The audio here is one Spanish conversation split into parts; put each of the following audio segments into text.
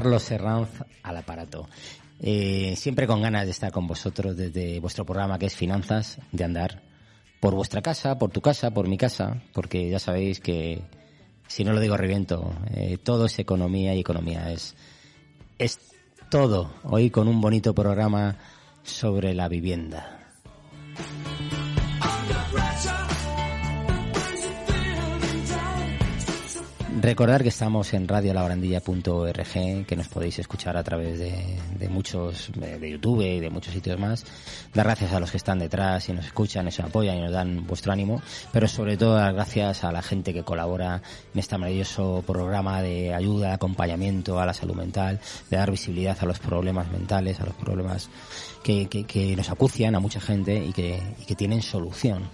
Carlos Herranz al aparato. Eh, siempre con ganas de estar con vosotros desde vuestro programa que es Finanzas de Andar. Por vuestra casa, por tu casa, por mi casa, porque ya sabéis que, si no lo digo reviento, eh, todo es economía y economía es, es todo. Hoy con un bonito programa sobre la vivienda. Recordar que estamos en radiolabarandilla.org, que nos podéis escuchar a través de, muchos, de, YouTube y de muchos sitios más. Dar gracias a los que están detrás y nos escuchan, y nos apoyan y nos dan vuestro ánimo, pero sobre todo dar gracias a la gente que colabora en este maravilloso programa de ayuda, acompañamiento a la salud mental, de dar visibilidad a los problemas mentales, a los problemas que, que, nos acucian a mucha gente y que, y que tienen solución.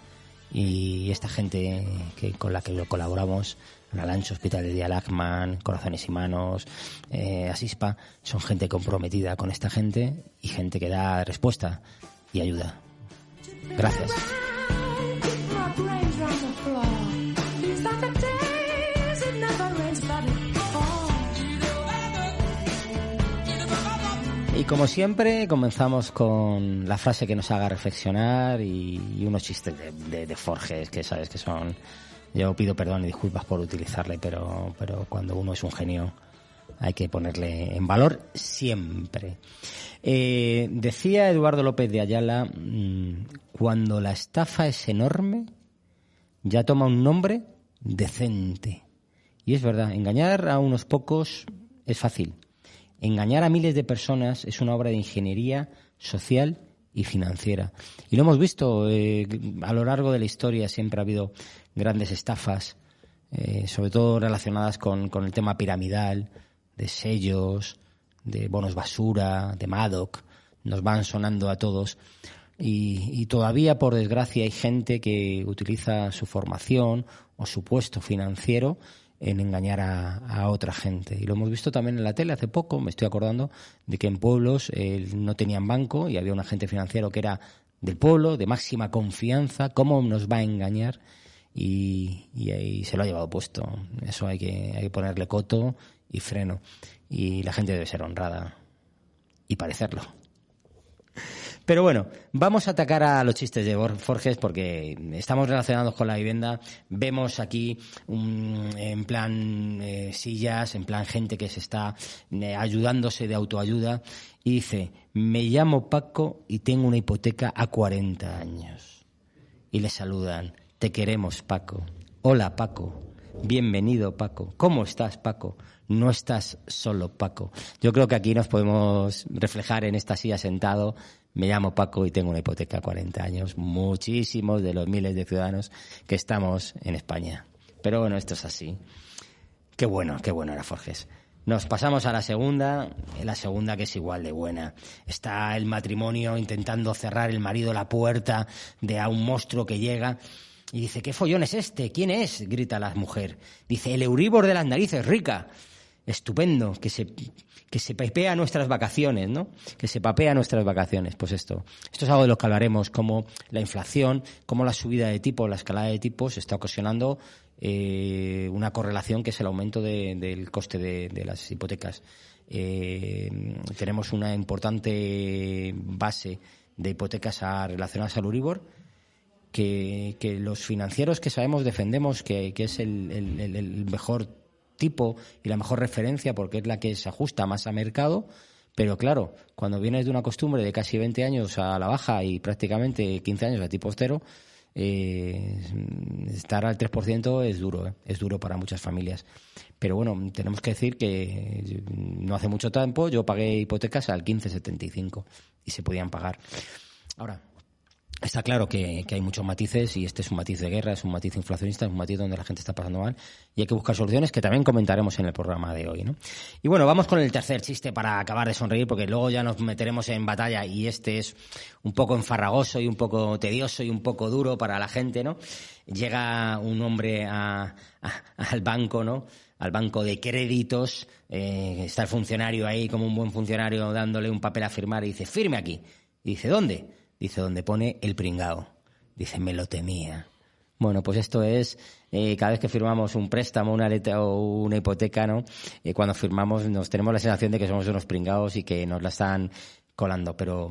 Y esta gente que, con la que colaboramos Alancho, Hospital de Día Lachman, Corazones y Manos, eh, Asispa, son gente comprometida con esta gente y gente que da respuesta y ayuda. Gracias. Y como siempre, comenzamos con la frase que nos haga reflexionar y, unos chistes de, de Forges, que sabes que son yo pido perdón y disculpas por utilizarle, pero, pero cuando uno es un genio hay que ponerle en valor siempre. Eh, decía Eduardo López de Ayala, mm, cuando la estafa es enorme, ya toma un nombre decente. Y es verdad, engañar a unos pocos es fácil. Engañar a miles de personas es una obra de ingeniería social y financiera. Y lo hemos visto eh, a lo largo de la historia, siempre ha habido grandes estafas, eh, sobre todo relacionadas con, con, el tema piramidal, de sellos, de bonos basura, de Madoc, nos van sonando a todos. Y, todavía, por desgracia, hay gente que utiliza su formación o su puesto financiero en engañar a, a, otra gente. Y lo hemos visto también en la tele hace poco, me estoy acordando de que en pueblos eh, no tenían banco y había un agente financiero que era del pueblo, de máxima confianza, ¿cómo nos va a engañar? Y, ahí se lo ha llevado puesto. Eso hay que, hay que ponerle coto y freno. Y la gente debe ser honrada y parecerlo. Pero bueno, vamos a atacar a los chistes de Forges porque estamos relacionados con la vivienda. Vemos aquí en plan eh, sillas, en plan gente que se está eh, ayudándose de autoayuda. Y dice, me llamo Paco y tengo una hipoteca a 40 años. Y le saludan, te queremos Paco. Hola Paco. Bienvenido Paco. ¿Cómo estás Paco? No estás solo Paco. Yo creo que aquí nos podemos reflejar en esta silla sentado me llamo Paco y tengo una hipoteca a 40 años. Muchísimos de los miles de ciudadanos que estamos en España. Pero bueno, esto es así. Qué bueno, qué bueno era Forges. Nos pasamos a la segunda, la segunda que es igual de buena. Está el matrimonio intentando cerrar el marido la puerta de a un monstruo que llega y dice, ¿qué follón es este? ¿Quién es? grita la mujer. Dice, el Euribor de las narices, rica. Estupendo, que se que se papea nuestras vacaciones, ¿no? Que se papea nuestras vacaciones. Pues esto. Esto es algo de lo que hablaremos, como la inflación, como la subida de tipo, la escalada de tipos está ocasionando eh, una correlación que es el aumento del coste de, las hipotecas. Eh, tenemos una importante base de hipotecas relacionadas al Uribor, que, los financieros que sabemos defendemos que, es el, mejor tipo y la mejor referencia porque es la que se ajusta más a mercado. Pero claro, cuando vienes de una costumbre de casi 20 años a la baja y prácticamente 15 años a tipo cero, eh, estar al 3% es duro, ¿eh? es duro para muchas familias. Pero bueno, tenemos que decir que no hace mucho tiempo yo pagué hipotecas al 15,75 y se podían pagar. Ahora, Está claro que, hay muchos matices y este es un matiz de guerra, es un matiz inflacionista, es un matiz donde la gente está pasando mal y hay que buscar soluciones que también comentaremos en el programa de hoy. ¿no? Y bueno, vamos con el tercer chiste para acabar de sonreír porque luego ya nos meteremos en batalla y este es un poco enfarragoso y un poco tedioso y un poco duro para la gente. ¿no? Llega un hombre al banco, ¿no? al banco de créditos, eh, está el funcionario ahí como un buen funcionario dándole un papel a firmar y dice, firme aquí. Y dice, ¿dónde? Dice, donde pone el pringao. Dice, me lo temía. Bueno, pues esto es eh, cada vez que firmamos un préstamo, una letra o una hipoteca, ¿no? Eh, cuando firmamos nos tenemos la sensación de que somos unos pringados y que nos la están colando. Pero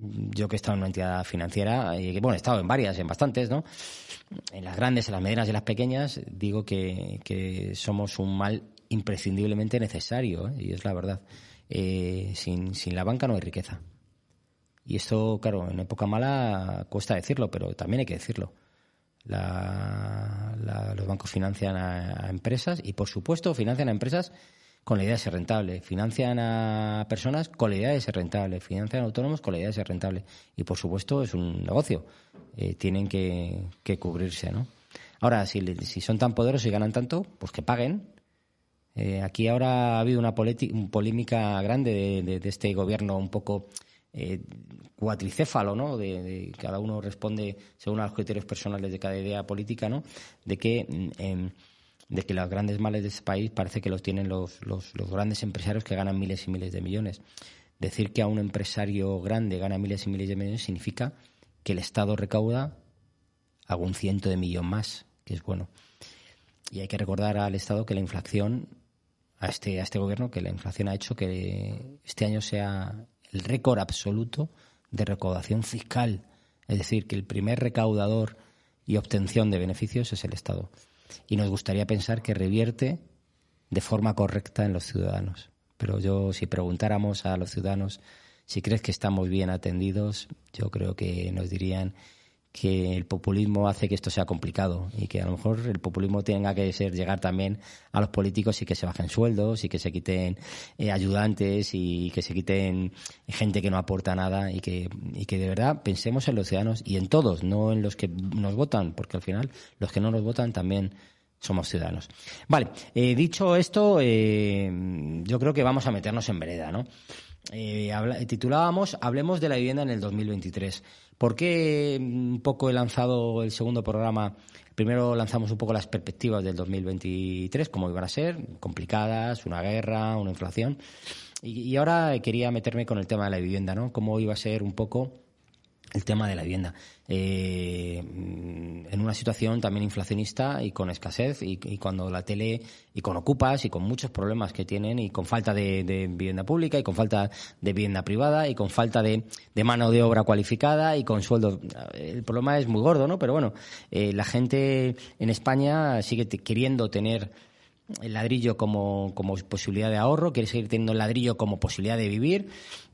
yo que he estado en una entidad financiera, y que, bueno, he estado en varias, en bastantes, ¿no? En las grandes, en las medianas y en las pequeñas, digo que, que somos un mal imprescindiblemente necesario, ¿eh? y es la verdad. sin, sin la banca no hay riqueza. Y esto, claro, en época mala cuesta decirlo, pero también hay que decirlo. los bancos financian a, empresas y, por supuesto, financian a empresas con la idea de ser rentable. Financian a personas con la idea de ser rentable. Financian a autónomos con la idea de ser rentable. Y, por supuesto, es un negocio. Eh, tienen que, cubrirse, ¿no? Ahora, si, si, son tan poderosos y ganan tanto, pues que paguen. Eh, aquí ahora ha habido una polémica grande de, de este gobierno un poco eh, cuatricéfalo, ¿no? De, cada uno responde según los criterios personales de cada idea política, ¿no? De que mm, em, de que los grandes males de ese país parece que los tienen los, los, grandes empresarios que ganan miles y miles de millones. Decir que a un empresario grande gana miles y miles de millones significa que el Estado recauda algún ciento de millón más, que es bueno. Y hay que recordar al Estado que la inflación, a este, a este gobierno, que la inflación ha hecho que este año sea el récord absoluto de recaudación fiscal. Es decir, que el primer recaudador y obtención de beneficios es el Estado. Y nos gustaría pensar que revierte de forma correcta en los ciudadanos. Pero yo, si preguntáramos a los ciudadanos si crees que estamos bien atendidos, yo creo que nos dirían que el populismo hace que esto sea complicado y que a lo mejor el populismo tenga que ser llegar también a los políticos y que se bajen sueldos y que se quiten eh, ayudantes y que se quiten gente que no aporta nada y que, y que de verdad pensemos en los ciudadanos y en todos, no en los que nos votan, porque al final los que no nos votan también somos ciudadanos. Vale, eh, dicho esto, eh, yo creo que vamos a meternos en vereda, ¿no? titulábamos Hablemos de la vivienda en el 2023. ¿Por qué mm, un poco he lanzado el segundo programa? Primero lanzamos un poco las perspectivas del 2023, cómo iban a ser, complicadas, una guerra, una inflación. Y, y ahora quería meterme con el tema de la vivienda, ¿no? Cómo iba a ser un poco el tema de la vivienda. Eh, en una situación también inflacionista y con escasez y, cuando la tele y con ocupas y con muchos problemas que tienen y con falta de, vivienda pública y con falta de vivienda privada y con falta de, mano de obra cualificada y con sueldos. El problema es muy gordo, ¿no? Pero bueno, eh, la gente en España sigue queriendo tener el ladrillo como, como posibilidad de ahorro, quiere seguir teniendo el ladrillo como posibilidad de vivir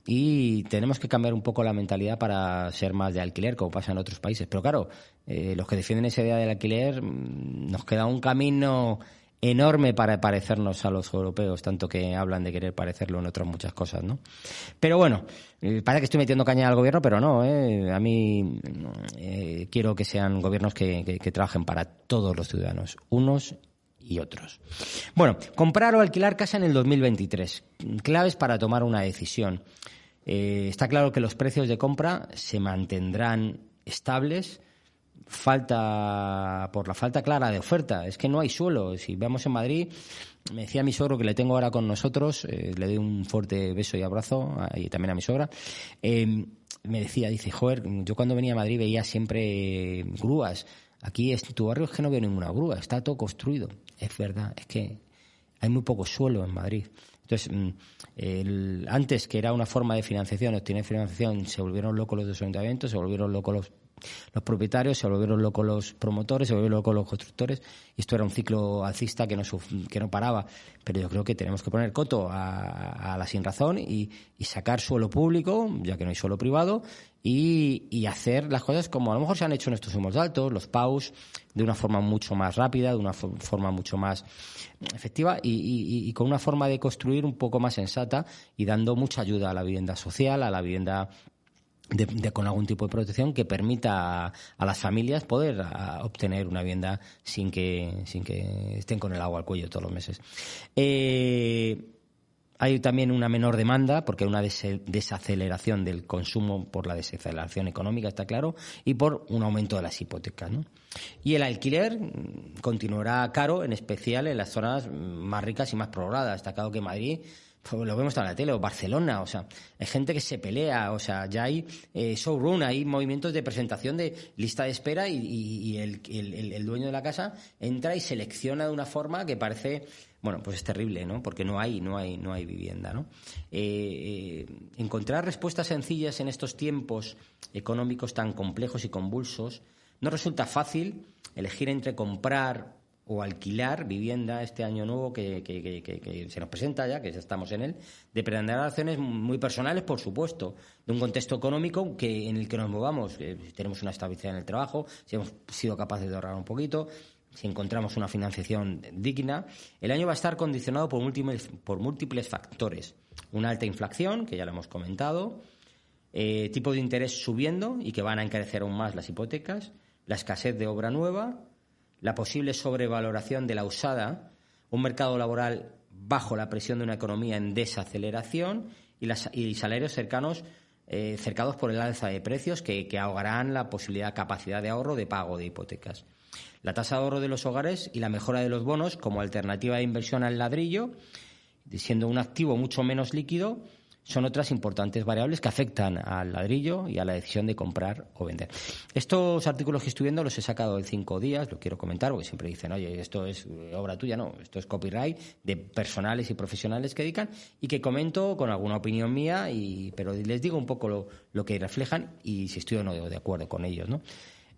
y tenemos que cambiar un poco la mentalidad para ser más de alquiler, como pasa en otros países. Pero claro, eh, los que defienden esa idea del alquiler, mm, nos queda un camino enorme para parecernos a los europeos, tanto que hablan de querer parecerlo en otras muchas cosas, ¿no? Pero bueno, eh, parece que estoy metiendo caña al gobierno, pero no, ¿eh? A mí eh, quiero que sean gobiernos que, que trabajen para todos los ciudadanos, unos y otros. Bueno, comprar o alquilar casa en el 2023. Claves para tomar una decisión. Eh, está claro que los precios de compra se mantendrán estables. Falta, por la falta clara de oferta, es que no hay suelo. Si vemos en Madrid, me decía mi suegro que le tengo ahora con nosotros, eh, le doy un fuerte beso y abrazo, y también a mi sogra. Eh, me decía, dice, joder, yo cuando venía a Madrid veía siempre grúas. Aquí en tu barrio es que no veo ninguna grúa, está todo construido. Es verdad, es que hay muy poco suelo en Madrid. Entonces, mm, antes que era una forma de financiación, obtener financiación, se volvieron locos los ayuntamientos, se volvieron locos los los propietarios, se volvieron locos los promotores, se volvieron locos los constructores. Y esto era un ciclo alcista que no, que no paraba. Pero yo creo que tenemos que poner coto a, la sin razón y, sacar suelo público, ya que no hay suelo privado, y, hacer las cosas como a lo mejor se han hecho en estos humos altos, los PAUs, de una forma mucho más rápida, de una forma mucho más efectiva y, y, con una forma de construir un poco más sensata y dando mucha ayuda a la vivienda social, a la vivienda de, con algún tipo de protección que permita a, las familias poder obtener una vivienda sin que, sin que estén con el agua al cuello todos los meses. Eh, hay también una menor demanda porque hay una desaceleración del consumo por la desaceleración económica, está claro, y por un aumento de las hipotecas. ¿no? Y el alquiler continuará caro, en especial en las zonas más ricas y más programadas. Está claro que Madrid lo vemos en la tele, o Barcelona, o sea, hay gente que se pelea, o sea, ya hay eh, showroom, hay movimientos de presentación de lista de espera y, el, dueño de la casa entra y selecciona de una forma que parece, bueno, pues es terrible, ¿no? Porque no hay, no hay, no hay vivienda, ¿no? Eh, eh, encontrar respuestas sencillas en estos tiempos económicos tan complejos y convulsos no resulta fácil elegir entre comprar o alquilar vivienda este año nuevo que, se nos presenta ya, que ya estamos en él, de acciones muy personales, por supuesto, de un contexto económico que en el que nos movamos, si tenemos una estabilidad en el trabajo, si hemos sido capaces de ahorrar un poquito, si encontramos una financiación digna, el año va a estar condicionado por múltiples, por múltiples factores. Una alta inflación, que ya lo hemos comentado, eh, tipo de interés subiendo y que van a encarecer aún más las hipotecas, la escasez de obra nueva, la posible sobrevaloración de la usada, un mercado laboral bajo la presión de una economía en desaceleración y, salarios cercanos eh, cercados por el alza de precios que, ahogarán la posibilidad, capacidad de ahorro de pago de hipotecas. La tasa de ahorro de los hogares y la mejora de los bonos como alternativa de inversión al ladrillo, siendo un activo mucho menos líquido, son otras importantes variables que afectan al ladrillo y a la decisión de comprar o vender. Estos artículos que estoy viendo los he sacado en cinco días, lo quiero comentar porque siempre dicen, oye, esto es obra tuya, no, esto es copyright de personales y profesionales que dedican y que comento con alguna opinión mía, y, pero les digo un poco lo, lo que reflejan y si estoy o no de acuerdo con ellos, ¿no?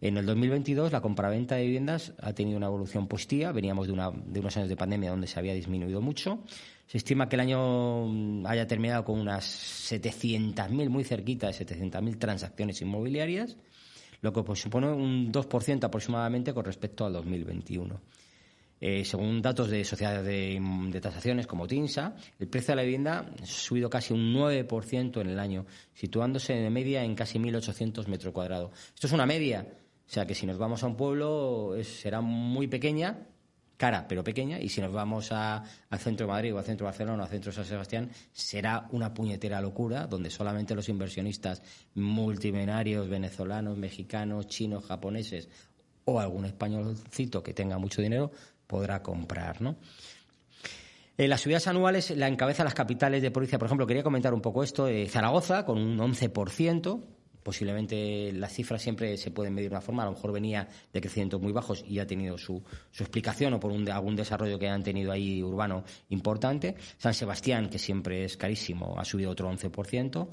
En el 2022 la compraventa de viviendas ha tenido una evolución positiva. Veníamos de, una, de unos años de pandemia donde se había disminuido mucho. Se estima que el año mm, haya terminado con unas 700.000, muy cerquita de 700.000 transacciones inmobiliarias, lo que pues, supone un 2% aproximadamente con respecto al 2021. Eh, según datos de sociedades de, de, tasaciones como TINSA, el precio de la vivienda ha subido casi un 9% en el año, situándose de media en casi 1.800 metros cuadrados. Esto es una media, o sea que si nos vamos a un pueblo será muy pequeña, cara pero pequeña, y si nos vamos al centro de Madrid o al centro de Barcelona o al centro de San Sebastián, será una puñetera locura, donde solamente los inversionistas multimillonarios venezolanos, mexicanos, chinos, japoneses o algún españolcito que tenga mucho dinero podrá comprar, ¿no? Eh, las subidas anuales la encabeza las capitales de provincia. Por ejemplo, quería comentar un poco esto. Eh, Zaragoza, con un 11%, posiblemente las cifras siempre se pueden medir de una forma, a lo mejor venía de crecimientos muy bajos y ha tenido su, su explicación o por un, algún desarrollo que han tenido ahí urbano importante. San Sebastián, que siempre es carísimo, ha subido otro 11%.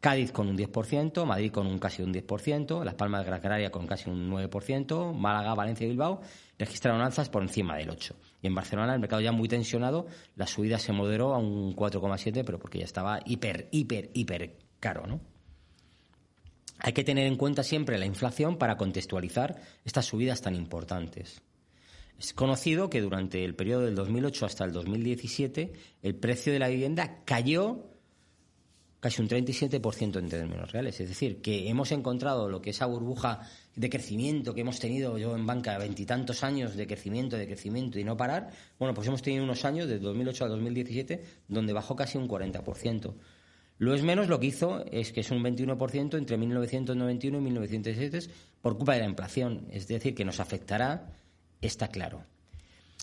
Cádiz con un 10%, Madrid con un casi un 10%, Las Palmas de Gran Canaria con casi un 9%, Málaga, Valencia y Bilbao registraron alzas por encima del 8%. Y en Barcelona, el mercado ya muy tensionado, la subida se moderó a un 4,7%, pero porque ya estaba hiper, hiper, hiper caro, ¿no? Hay que tener en cuenta siempre la inflación para contextualizar estas subidas tan importantes. Es conocido que durante el periodo del 2008 hasta el 2017 el precio de la vivienda cayó casi un 37% en términos reales. Es decir, que hemos encontrado lo que esa burbuja de crecimiento que hemos tenido yo en banca, veintitantos años de crecimiento, de crecimiento y no parar, bueno, pues hemos tenido unos años, de 2008 a 2017, donde bajó casi un 40%. Lo es menos lo que hizo es que es un 21% entre 1991 y 1917 por culpa de la inflación. Es decir, que nos afectará, está claro.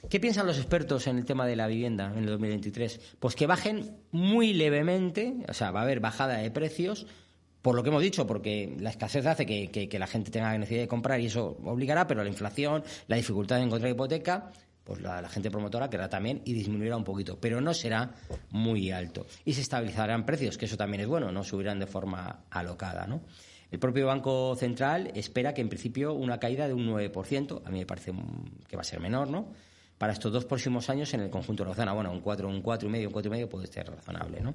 ¿Qué piensan los expertos en el tema de la vivienda en el 2023? Pues que bajen muy levemente, o sea, va a haber bajada de precios, por lo que hemos dicho, porque la escasez hace que, que la gente tenga necesidad de comprar y eso obligará, pero la inflación, la dificultad de encontrar hipoteca, pues la, gente promotora querrá también y disminuirá un poquito, pero no será muy alto. Y se estabilizarán precios, que eso también es bueno, no subirán de forma alocada, ¿no? El propio Banco Central espera que en principio una caída de un 9%, a mí me parece que va a ser menor, ¿no? Para estos dos próximos años en el conjunto de la zona, bueno, un 4, un 4,5, un 4,5 puede ser razonable, ¿no?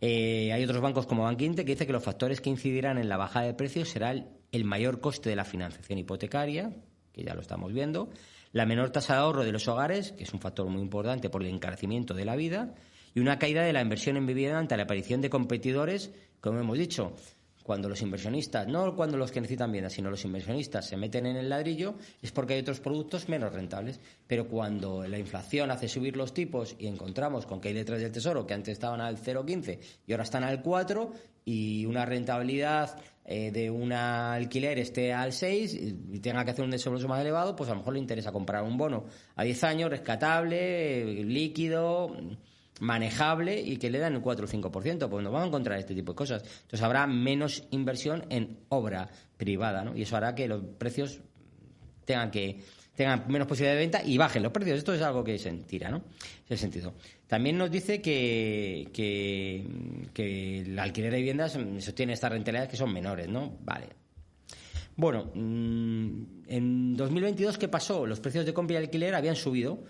Eh, hay otros bancos como Banquinte que dice que los factores que incidirán en la bajada de precios será el, mayor coste de la financiación hipotecaria, que ya lo estamos viendo, la menor tasa de ahorro de los hogares, que es un factor muy importante por el encarecimiento de la vida, y una caída de la inversión en vivienda ante la aparición de competidores, como hemos dicho, cuando los inversionistas, no cuando los que necesitan vivienda, sino los inversionistas se meten en el ladrillo, es porque hay otros productos menos rentables. Pero cuando la inflación hace subir los tipos y encontramos con que hay letras del Tesoro que antes estaban al 0,15 y ahora están al 4 y una rentabilidad eh, de un alquiler esté al 6 y tenga que hacer un desembolso más elevado, pues a lo mejor le interesa comprar un bono a 10 años, rescatable, líquido manejable y que le dan el 4 o 5%, pues nos vamos a encontrar este tipo de cosas. Entonces habrá menos inversión en obra privada, ¿no? Y eso hará que los precios tengan que tengan menos posibilidad de venta y bajen los precios. Esto es algo que se tira, ¿no? Es el sentido. También nos dice que, que, que el alquiler de viviendas sostiene estas rentabilidades que son menores, ¿no? Vale. Bueno, mm, en 2022, ¿qué pasó? Los precios de compra y alquiler habían subido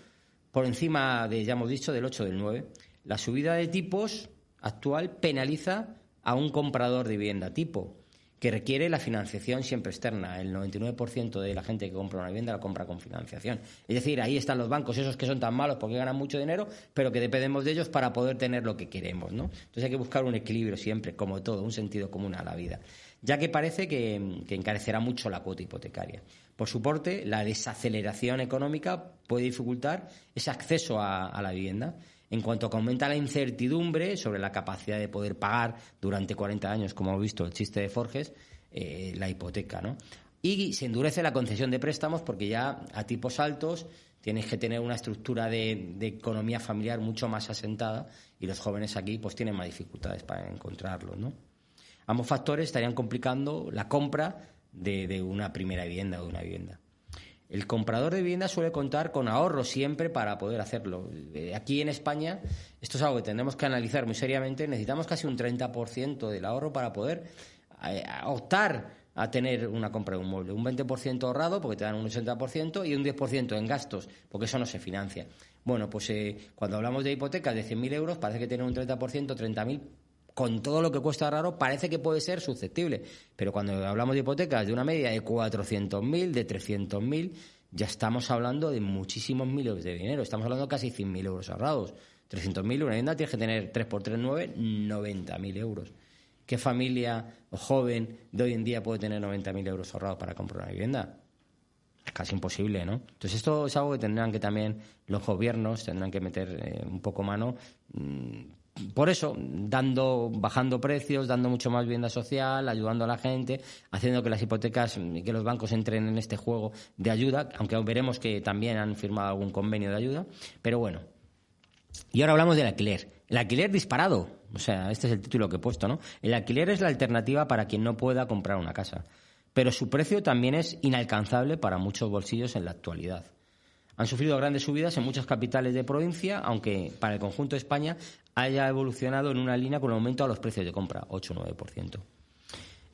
por encima de, ya hemos dicho, del 8 del 9. La subida de tipos actual penaliza a un comprador de vivienda tipo, que requiere la financiación siempre externa. El 99% de la gente que compra una vivienda la compra con financiación. Es decir, ahí están los bancos, esos que son tan malos porque ganan mucho dinero, pero que dependemos de ellos para poder tener lo que queremos, ¿no? Entonces hay que buscar un equilibrio siempre, como todo, un sentido común a la vida. Ya que parece que, que encarecerá mucho la cuota hipotecaria. Por su porte, la desaceleración económica puede dificultar ese acceso a, la vivienda. En cuanto aumenta la incertidumbre sobre la capacidad de poder pagar durante 40 años, como hemos visto el chiste de Forges, eh, la hipoteca, ¿no? Y se endurece la concesión de préstamos porque ya a tipos altos tienes que tener una estructura de, economía familiar mucho más asentada y los jóvenes aquí pues tienen más dificultades para encontrarlos, ¿no? Ambos factores estarían complicando la compra de, una primera vivienda o de una vivienda. El comprador de vivienda suele contar con ahorros siempre para poder hacerlo. Aquí en España, esto es algo que tendremos que analizar muy seriamente, necesitamos casi un 30% del ahorro para poder eh, optar a tener una compra de un mueble. Un 20% ahorrado, porque te dan un 80%, y un 10% en gastos, porque eso no se financia. Bueno, pues eh, cuando hablamos de hipotecas de 100.000 euros, parece que tener un 30%, 30.000 con todo lo que cuesta raro, parece que puede ser susceptible. Pero cuando hablamos de hipotecas de una media de 400.000, de 300.000, ya estamos hablando de muchísimos miles de dinero. Estamos hablando de casi 100.000 euros ahorrados. 300.000, una vivienda tienes que tener 3 por 3, 9, 90.000 euros. ¿Qué familia joven de hoy en día puede tener 90.000 euros ahorrados para comprar una vivienda? Es casi imposible, ¿no? Entonces esto es algo que tendrán que también los gobiernos tendrán que meter eh, un poco mano mm, por eso, dando, bajando precios, dando mucho más vivienda social, ayudando a la gente, haciendo que las hipotecas y que los bancos entren en este juego de ayuda, aunque veremos que también han firmado algún convenio de ayuda. Pero bueno. Y ahora hablamos del alquiler. El alquiler disparado. O sea, este es el título que he puesto, ¿no? El alquiler es la alternativa para quien no pueda comprar una casa. Pero su precio también es inalcanzable para muchos bolsillos en la actualidad. Han sufrido grandes subidas en muchas capitales de provincia, aunque para el conjunto de España haya evolucionado en una línea con aumento a los precios de compra, 8 o 9%.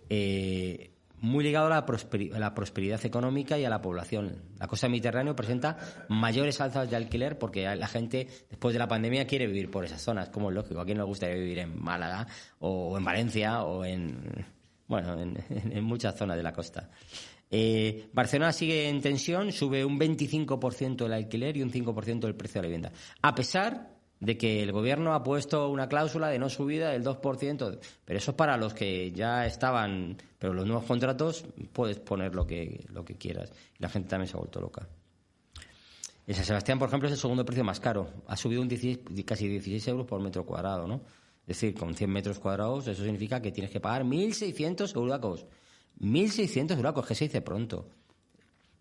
Eh, muy ligado a la, prosperidad económica y a la población. La costa mediterránea presenta mayores alzas de alquiler porque la gente, después de la pandemia, quiere vivir por esas zonas, como es lógico. ¿A quién nos gustaría vivir en Málaga o en Valencia o en, bueno, en, muchas zonas de la costa? Eh, Barcelona sigue en tensión, sube un 25% el alquiler y un 5% el precio de la vivienda. A pesar de que el gobierno ha puesto una cláusula de no subida del 2%, pero eso es para los que ya estaban, pero los nuevos contratos puedes poner lo que, lo que quieras. La gente también se ha vuelto loca. En San Sebastián, por ejemplo, es el segundo precio más caro. Ha subido un casi 16 euros por metro cuadrado, ¿no? Es decir, con 100 metros cuadrados, eso significa que tienes que pagar 1.600 euracos. 1.600 euracos, que se dice pronto.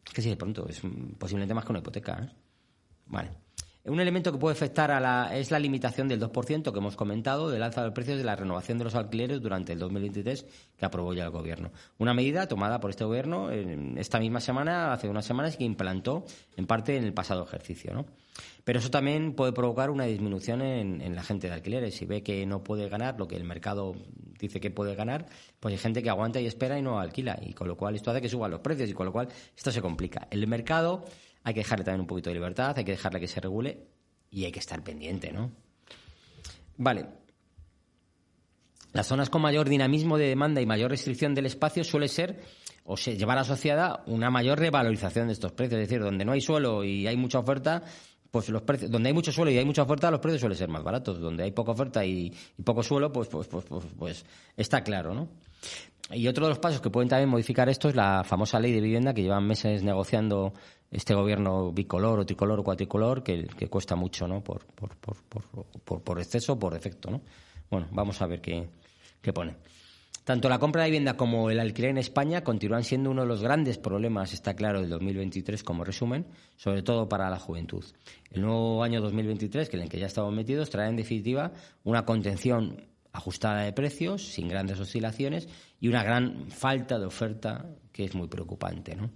Que se dice pronto, es posiblemente más que una hipoteca, ¿eh? Vale. Un elemento que puede afectar a la, es la limitación del 2% que hemos comentado del alza de precios de la renovación de los alquileres durante el 2023 que aprobó ya el Gobierno. Una medida tomada por este Gobierno esta misma semana, hace unas semanas, que implantó en parte en el pasado ejercicio. ¿no? Pero eso también puede provocar una disminución en, en, la gente de alquileres. Si ve que no puede ganar lo que el mercado dice que puede ganar, pues hay gente que aguanta y espera y no alquila. Y con lo cual esto hace que suban los precios y con lo cual esto se complica. El mercado hay que dejarle también un poquito de libertad, hay que dejarle que se regule y hay que estar pendiente, ¿no? Vale. Las zonas con mayor dinamismo de demanda y mayor restricción del espacio suele ser o se llevar asociada una mayor revalorización de estos precios. Es decir, donde no hay suelo y hay mucha oferta, pues los precios, donde hay mucho suelo y hay mucha oferta, los precios suelen ser más baratos. Donde hay poca oferta y, poco suelo, pues, pues, pues, pues, pues está claro, ¿no? Y otro de los pasos que pueden también modificar esto es la famosa ley de vivienda que llevan meses negociando este gobierno bicolor o tricolor o cuatricolor que, cuesta mucho, ¿no? Por, por, por, por, por exceso o por defecto, ¿no? Bueno, vamos a ver qué, qué pone. Tanto la compra de vivienda como el alquiler en España continúan siendo uno de los grandes problemas, está claro, del 2023 como resumen, sobre todo para la juventud. El nuevo año 2023, que en el que ya estamos metidos, trae en definitiva una contención ajustada de precios, sin grandes oscilaciones y una gran falta de oferta que es muy preocupante, ¿no?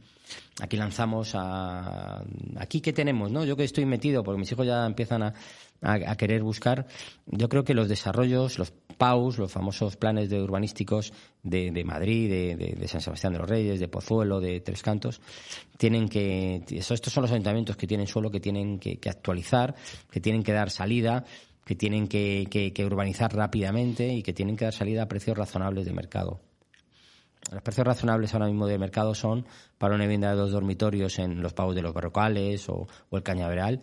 Aquí lanzamos a... Aquí que tenemos, ¿no? Yo que estoy metido, porque mis hijos ya empiezan a, a, querer buscar, yo creo que los desarrollos, los PAUs, los famosos planes de urbanísticos de, de Madrid, de, de, San Sebastián de los Reyes, de Pozuelo, de Tres Cantos, tienen que... Estos son los ayuntamientos que tienen suelo, que tienen que actualizar, que tienen que dar salida que tienen que, urbanizar rápidamente y que tienen que dar salida a precios razonables de mercado. Los precios razonables ahora mismo de mercado son para una vivienda de dos dormitorios en los pagos de los barrocales o, o el cañaveral.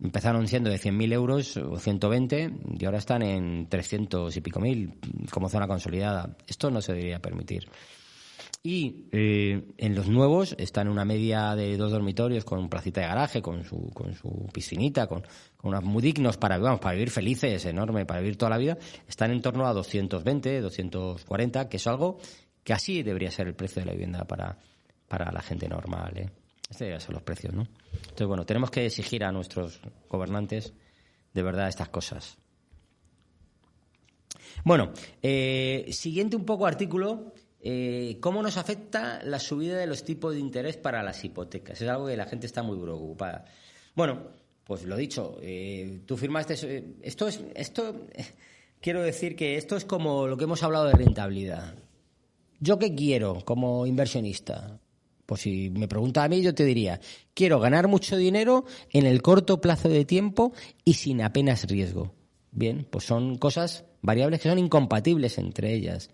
Empezaron siendo de 100.000 euros o 120 y ahora están en 300 y pico mil como zona consolidada. Esto no se debería permitir. Y eh, en los nuevos están en una media de dos dormitorios con placita de garaje, con su, con su piscinita, con, con unos muy dignos para, vamos, para vivir felices, enorme, para vivir toda la vida. Están en torno a 220, 240, que es algo que así debería ser el precio de la vivienda para, para la gente normal. ¿eh? Estos deberían ser los precios, ¿no? Entonces, bueno, tenemos que exigir a nuestros gobernantes de verdad estas cosas. Bueno, eh, siguiente un poco artículo eh, ¿Cómo nos afecta la subida de los tipos de interés para las hipotecas? Es algo que la gente está muy preocupada. Bueno, pues lo dicho, eh, tú firmaste. Eh, esto es. Esto. Quiero decir que esto es como lo que hemos hablado de rentabilidad. ¿Yo qué quiero como inversionista? Pues si me pregunta a mí, yo te diría, quiero ganar mucho dinero en el corto plazo de tiempo y sin apenas riesgo. Bien, pues son cosas, variables que son incompatibles entre ellas.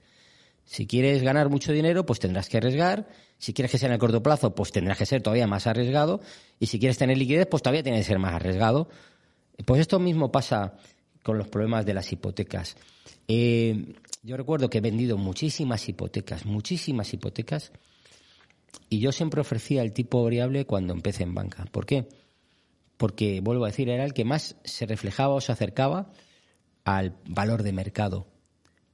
Si quieres ganar mucho dinero, pues tendrás que arriesgar. Si quieres que sea en el corto plazo, pues tendrás que ser todavía más arriesgado. Y si quieres tener liquidez, pues todavía tienes que ser más arriesgado. Pues esto mismo pasa con los problemas de las hipotecas. Eh, yo recuerdo que he vendido muchísimas hipotecas, muchísimas hipotecas, y yo siempre ofrecía el tipo variable cuando empecé en banca. ¿Por qué? Porque, vuelvo a decir, era el que más se reflejaba o se acercaba al valor de mercado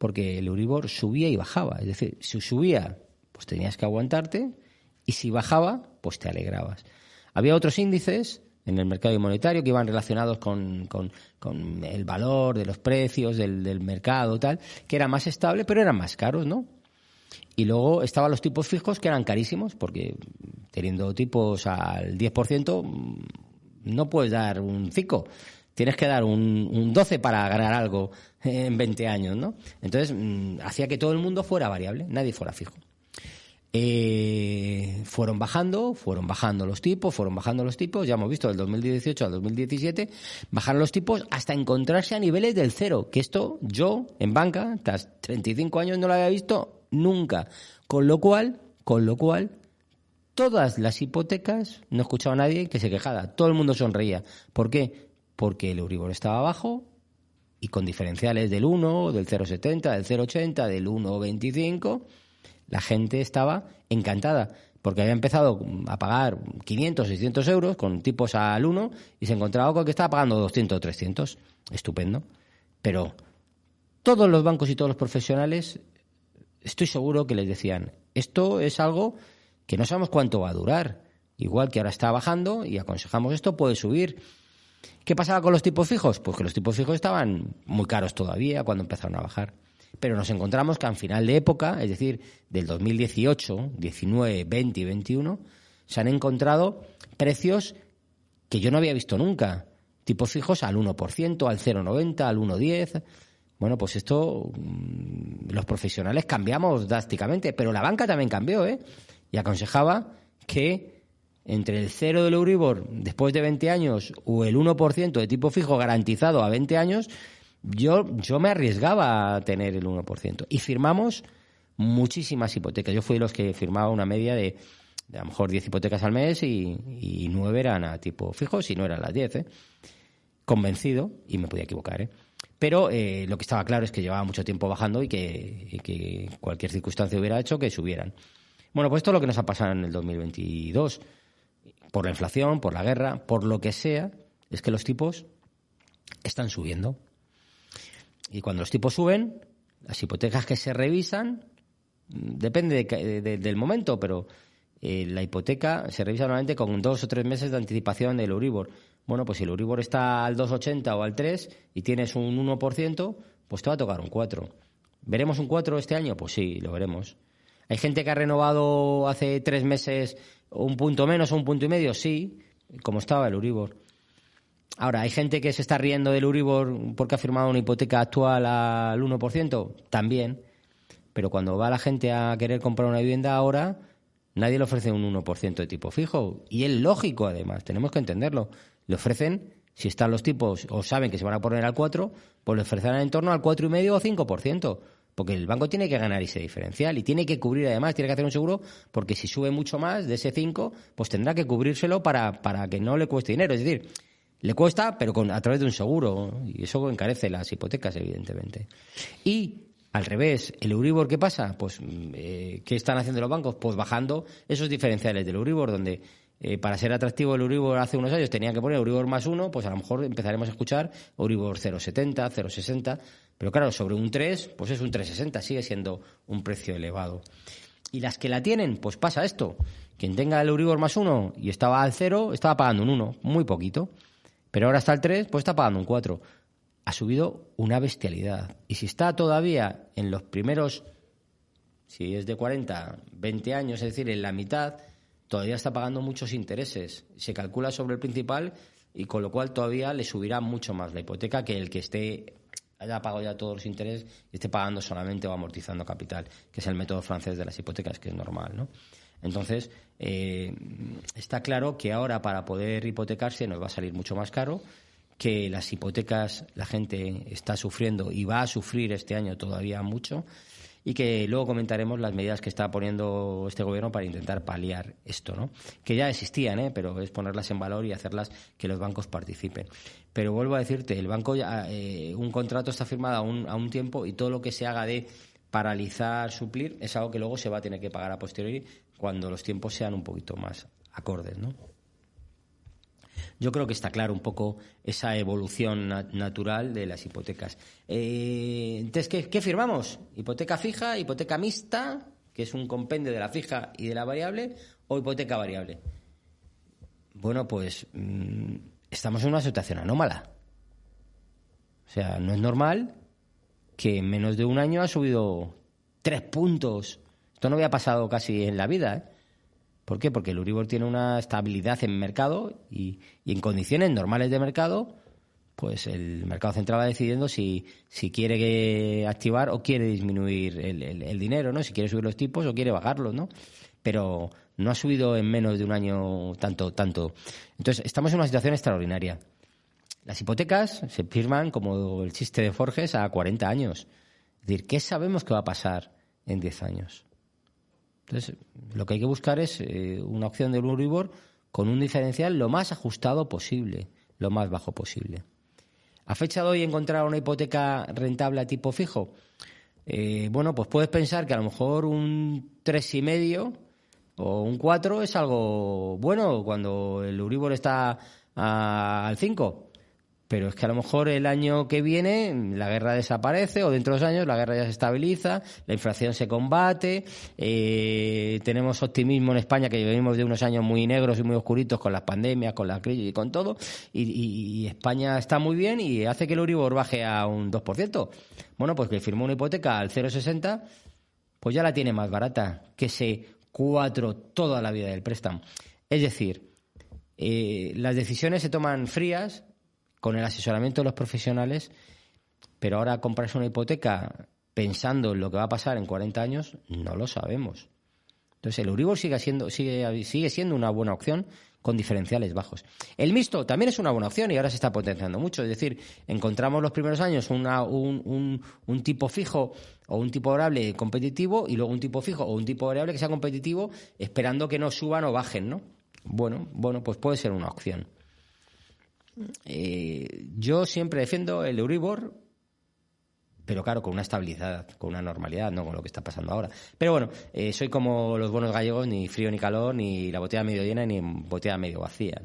porque el Euribor subía y bajaba. Es decir, si subía, pues tenías que aguantarte, y si bajaba, pues te alegrabas. Había otros índices en el mercado monetario que iban relacionados con, con, el valor de los precios del, mercado, tal, que era más estable, pero eran más caros, ¿no? Y luego estaban los tipos fijos que eran carísimos, porque teniendo tipos al 10%, no puedes dar un 5 tienes que dar un, un 12 para ganar algo en 20 años, ¿no? Entonces, mmm, hacía que todo el mundo fuera variable, nadie fuera fijo. Eh, fueron bajando, fueron bajando los tipos, fueron bajando los tipos, ya hemos visto del 2018 al 2017, bajaron los tipos hasta encontrarse a niveles del cero, que esto yo en banca, tras 35 años no lo había visto nunca, con lo cual, con lo cual, todas las hipotecas, no he escuchado a nadie que se quejara, todo el mundo sonreía. ¿Por qué? porque el Euribor estaba bajo y con diferenciales del 1, del 0,70, del 0,80, del 1,25, la gente estaba encantada porque había empezado a pagar 500, 600 euros con tipos al 1 y se encontraba con que estaba pagando 200 o 300. Estupendo. Pero todos los bancos y todos los profesionales, estoy seguro que les decían, esto es algo que no sabemos cuánto va a durar. Igual que ahora está bajando y aconsejamos esto, puede subir. ¿Qué pasaba con los tipos fijos? Pues que los tipos fijos estaban muy caros todavía cuando empezaron a bajar. Pero nos encontramos que al final de época, es decir, del 2018, 19, 20 y 21, se han encontrado precios que yo no había visto nunca. Tipos fijos al 1%, al 0,90, al 1,10. Bueno, pues esto mm, los profesionales cambiamos drásticamente, pero la banca también cambió, ¿eh? Y aconsejaba que entre el cero del Euribor después de 20 años o el 1% de tipo fijo garantizado a 20 años, yo, yo me arriesgaba a tener el 1%. Y firmamos muchísimas hipotecas. Yo fui de los que firmaba una media de, a lo mejor 10 hipotecas al mes y, y 9 eran a tipo fijo, si no eran las 10. ¿eh? Convencido, y me podía equivocar. ¿eh? Pero eh, lo que estaba claro es que llevaba mucho tiempo bajando y que, y que cualquier circunstancia hubiera hecho que subieran. Bueno, pues esto es lo que nos ha pasado en el 2022 por la inflación, por la guerra, por lo que sea, es que los tipos están subiendo. Y cuando los tipos suben, las hipotecas que se revisan, depende del momento, pero eh, la hipoteca se revisa normalmente con dos o tres meses de anticipación del Euribor. Bueno, pues si el Euribor está al 2,80 o al 3 y tienes un 1%, pues te va a tocar un 4. ¿Veremos un 4 este año? Pues sí, lo veremos. Hay gente que ha renovado hace tres meses un punto menos o un punto y medio, sí, como estaba el Uribor. Ahora, ¿hay gente que se está riendo del Uribor porque ha firmado una hipoteca actual al 1%? También. Pero cuando va la gente a querer comprar una vivienda ahora, nadie le ofrece un 1% de tipo fijo. Y es lógico, además, tenemos que entenderlo. Le ofrecen, si están los tipos o saben que se van a poner al 4, pues le ofrecerán en torno al 4,5 o 5%. Porque el banco tiene que ganar ese diferencial y tiene que cubrir además, tiene que hacer un seguro, porque si sube mucho más de ese 5, pues tendrá que cubrírselo para, para que no le cueste dinero. Es decir, le cuesta, pero con, a través de un seguro. Y eso encarece las hipotecas, evidentemente. Y al revés, ¿el Euribor qué pasa? Pues, eh, ¿qué están haciendo los bancos? Pues bajando esos diferenciales del Euribor, donde eh, para ser atractivo el Euribor hace unos años tenía que poner Euribor más uno, pues a lo mejor empezaremos a escuchar Euribor 0,70, 0,60, pero claro, sobre un 3, pues es un 3,60, sigue siendo un precio elevado. Y las que la tienen, pues pasa esto. Quien tenga el Euribor más uno y estaba al 0, estaba pagando un 1, muy poquito. Pero ahora está al 3, pues está pagando un 4. Ha subido una bestialidad. Y si está todavía en los primeros, si es de 40, 20 años, es decir, en la mitad, todavía está pagando muchos intereses. Se calcula sobre el principal y con lo cual todavía le subirá mucho más la hipoteca que el que esté haya pagado ya todos los intereses y esté pagando solamente o amortizando capital, que es el método francés de las hipotecas, que es normal, ¿no? Entonces, eh, está claro que ahora para poder hipotecarse nos va a salir mucho más caro, que las hipotecas la gente está sufriendo y va a sufrir este año todavía mucho y que luego comentaremos las medidas que está poniendo este gobierno para intentar paliar esto, ¿no? Que ya existían, ¿eh? pero es ponerlas en valor y hacerlas que los bancos participen. Pero vuelvo a decirte, el banco ya, eh, un contrato está firmado a un, a un tiempo y todo lo que se haga de paralizar, suplir, es algo que luego se va a tener que pagar a posteriori cuando los tiempos sean un poquito más acordes, ¿no? Yo creo que está claro un poco esa evolución natural de las hipotecas. Eh, entonces, ¿qué, firmamos? ¿Hipoteca fija, hipoteca mixta, que es un compendio de la fija y de la variable, o hipoteca variable? Bueno, pues mm, estamos en una situación anómala. O sea, no es normal que en menos de un año ha subido tres puntos. Esto no había pasado casi en la vida. ¿eh? ¿Por qué? Porque el Uribor tiene una estabilidad en mercado y, en condiciones normales de mercado, pues el mercado central va decidiendo si, si quiere activar o quiere disminuir el, dinero, ¿no? Si quiere subir los tipos o quiere bajarlos, ¿no? Pero no ha subido en menos de un año tanto, tanto. Entonces, estamos en una situación extraordinaria. Las hipotecas se firman, como el chiste de Forges, a 40 años. Es decir, ¿qué sabemos que va a pasar en 10 años? Entonces, lo que hay que buscar es eh, una opción del Uribor con un diferencial lo más ajustado posible, lo más bajo posible. ¿A fecha de hoy encontrar una hipoteca rentable a tipo fijo? Eh, bueno, pues puedes pensar que a lo mejor un tres y medio o un 4 es algo bueno cuando el Uribor está al 5. Pero es que a lo mejor el año que viene la guerra desaparece o dentro de dos años la guerra ya se estabiliza, la inflación se combate, eh, tenemos optimismo en España que venimos de unos años muy negros y muy oscuritos con las pandemias, con la crisis y con todo, y, España está muy bien y hace que el Euribor baje a un 2%. Bueno, pues que firmó una hipoteca al 0,60, pues ya la tiene más barata que ese 4 toda la vida del préstamo. Es decir, eh, las decisiones se toman frías, con el asesoramiento de los profesionales, pero ahora comprarse una hipoteca pensando en lo que va a pasar en 40 años, no lo sabemos. Entonces, el Euribor sigue siendo, sigue, sigue siendo una buena opción con diferenciales bajos. El mixto también es una buena opción y ahora se está potenciando mucho. Es decir, encontramos los primeros años una, un, un, tipo fijo o un tipo variable competitivo y luego un tipo fijo o un tipo variable que sea competitivo esperando que no suban o bajen, ¿no? Bueno, bueno, pues puede ser una opción. Eh, yo siempre defiendo el Euribor, pero claro, con una estabilidad, con una normalidad, no con lo que está pasando ahora. Pero bueno, eh, soy como los buenos gallegos, ni frío ni calor, ni la botella medio llena, ni botella medio vacía.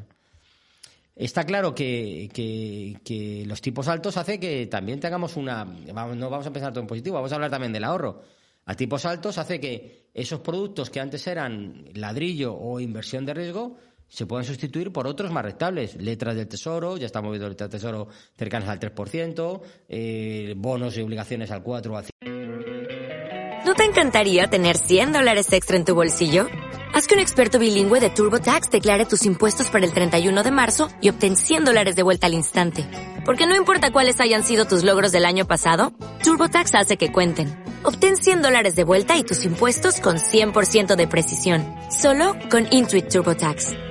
Está claro que, los tipos altos hace que también tengamos una... no vamos a pensar todo en positivo, vamos a hablar también del ahorro. A tipos altos hace que esos productos que antes eran ladrillo o inversión de riesgo, se pueden sustituir por otros más rentables. Letras del Tesoro, ya estamos viendo letras del Tesoro cercanas al 3%, eh, bonos y obligaciones al 4 o al 5%. ¿No te encantaría tener 100 dólares extra en tu bolsillo? Haz que un experto bilingüe de TurboTax declare tus impuestos para el 31 de marzo y obtén 100 dólares de vuelta al instante. Porque no importa cuáles hayan sido tus logros del año pasado, TurboTax hace que cuenten. Obtén 100 dólares de vuelta y tus impuestos con 100% de precisión. Solo con Intuit TurboTax.